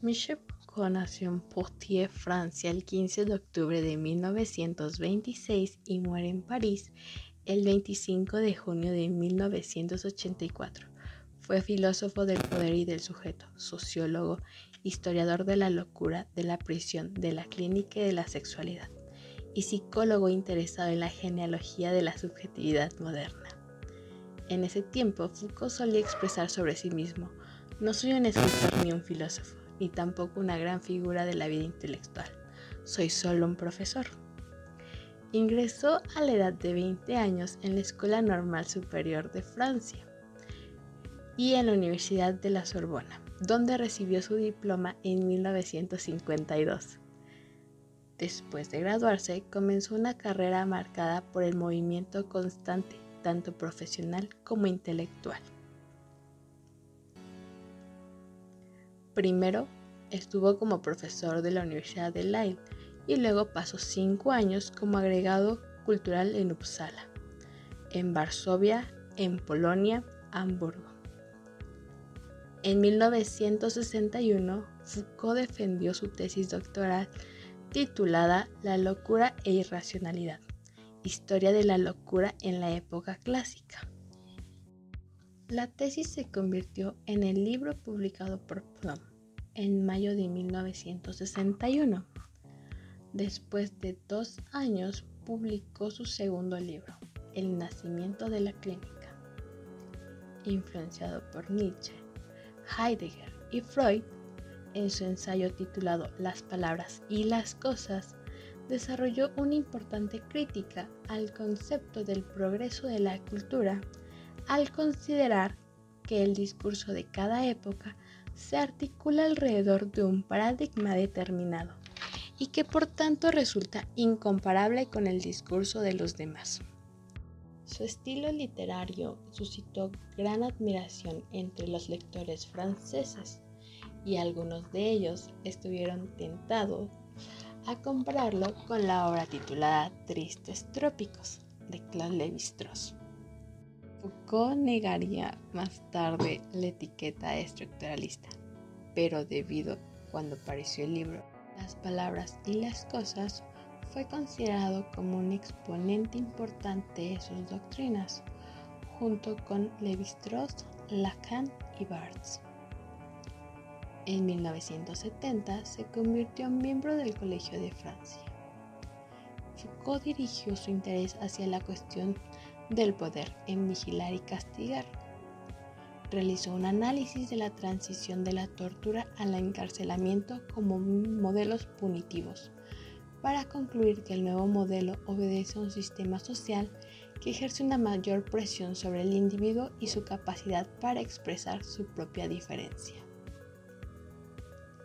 Michel Foucault nació en Poitiers, Francia, el 15 de octubre de 1926 y muere en París el 25 de junio de 1984. Fue filósofo del poder y del sujeto, sociólogo, historiador de la locura, de la prisión, de la clínica y de la sexualidad, y psicólogo interesado en la genealogía de la subjetividad moderna. En ese tiempo, Foucault solía expresar sobre sí mismo, no soy un escritor ni un filósofo ni tampoco una gran figura de la vida intelectual. Soy solo un profesor. Ingresó a la edad de 20 años en la Escuela Normal Superior de Francia y en la Universidad de la Sorbona, donde recibió su diploma en 1952. Después de graduarse, comenzó una carrera marcada por el movimiento constante, tanto profesional como intelectual. Primero estuvo como profesor de la Universidad de Lille y luego pasó cinco años como agregado cultural en Uppsala, en Varsovia, en Polonia, Hamburgo. En 1961, Foucault defendió su tesis doctoral titulada La locura e irracionalidad, historia de la locura en la época clásica. La tesis se convirtió en el libro publicado por Plum en mayo de 1961. Después de dos años publicó su segundo libro, El nacimiento de la clínica. Influenciado por Nietzsche, Heidegger y Freud, en su ensayo titulado Las palabras y las cosas, desarrolló una importante crítica al concepto del progreso de la cultura al considerar que el discurso de cada época se articula alrededor de un paradigma determinado y que por tanto resulta incomparable con el discurso de los demás. Su estilo literario suscitó gran admiración entre los lectores franceses y algunos de ellos estuvieron tentados a compararlo con la obra titulada Tristes Trópicos de Claude Lévi-Strauss. Foucault negaría más tarde la etiqueta estructuralista, pero debido cuando apareció el libro Las palabras y las cosas, fue considerado como un exponente importante de sus doctrinas, junto con Lévi-Strauss, Lacan y Barthes. En 1970 se convirtió en miembro del Colegio de Francia. Foucault dirigió su interés hacia la cuestión del poder en vigilar y castigar. Realizó un análisis de la transición de la tortura al encarcelamiento como modelos punitivos, para concluir que el nuevo modelo obedece a un sistema social que ejerce una mayor presión sobre el individuo y su capacidad para expresar su propia diferencia.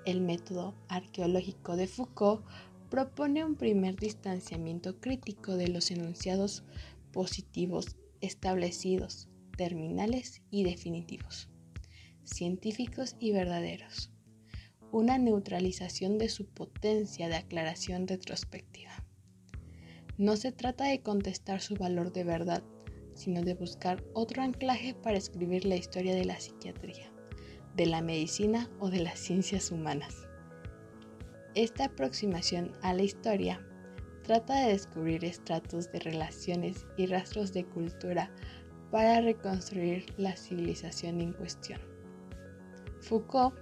El método arqueológico de Foucault propone un primer distanciamiento crítico de los enunciados positivos establecidos, terminales y definitivos, científicos y verdaderos, una neutralización de su potencia de aclaración retrospectiva. No se trata de contestar su valor de verdad, sino de buscar otro anclaje para escribir la historia de la psiquiatría, de la medicina o de las ciencias humanas. Esta aproximación a la historia trata de descubrir estratos de relaciones y rastros de cultura para reconstruir la civilización en cuestión. Foucault,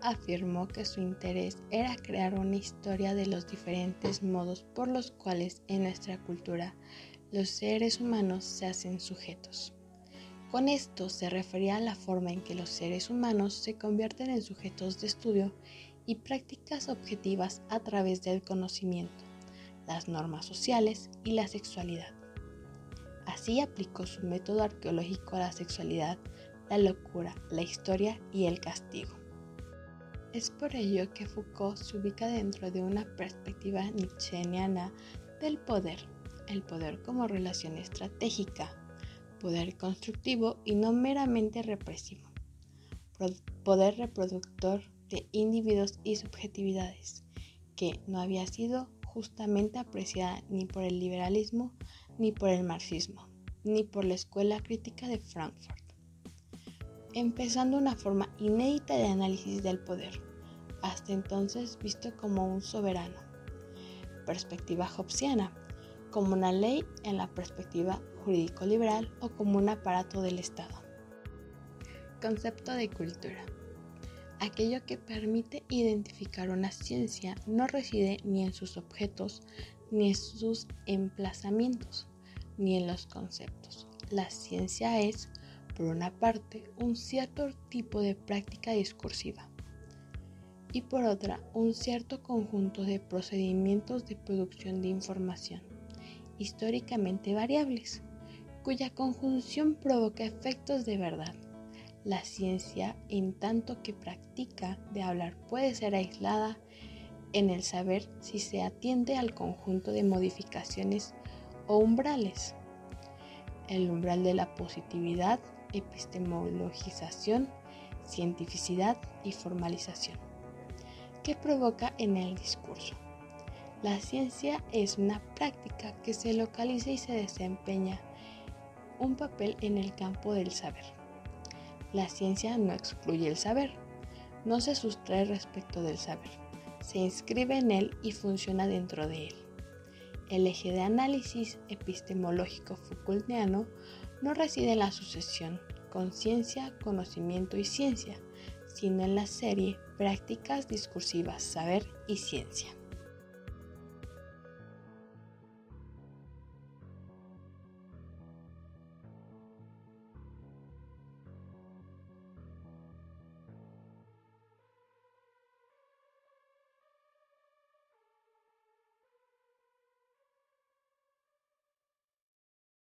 afirmó que su interés era crear una historia de los diferentes modos por los cuales en nuestra cultura los seres humanos se hacen sujetos. Con esto se refería a la forma en que los seres humanos se convierten en sujetos de estudio y prácticas objetivas a través del conocimiento, las normas sociales y la sexualidad. Así aplicó su método arqueológico a la sexualidad, la locura, la historia y el castigo. Es por ello que Foucault se ubica dentro de una perspectiva nietzscheana del poder, el poder como relación estratégica, poder constructivo y no meramente represivo, poder reproductor de individuos y subjetividades, que no había sido justamente apreciada ni por el liberalismo, ni por el marxismo, ni por la Escuela Crítica de Frankfurt. empezando una forma inédita de análisis del poder, hasta entonces visto como un soberano. Perspectiva hobbesiana, como una ley en la perspectiva jurídico-liberal o como un aparato del Estado. Concepto de cultura. Aquello que permite identificar una ciencia no reside ni en sus objetos, ni en sus emplazamientos, ni en los conceptos. La ciencia es, por una parte, un cierto tipo de práctica discursiva y por otra, un cierto conjunto de procedimientos de producción de información históricamente variables, cuya conjunción provoca efectos de verdad. La ciencia, en tanto que practica de hablar, puede ser aislada en el saber si se atiende al conjunto de modificaciones o umbrales. El umbral de la positividad, epistemologización, cientificidad y formalización, que provoca en el discurso. La ciencia es una práctica que se localiza y se desempeña un papel en el campo del saber. La ciencia no excluye el saber, no se sustrae respecto del saber, se inscribe en él y funciona dentro de él. El eje de análisis epistemológico Foucaultiano no reside en la sucesión conciencia, conocimiento y ciencia, sino en la serie prácticas discursivas, saber y ciencia.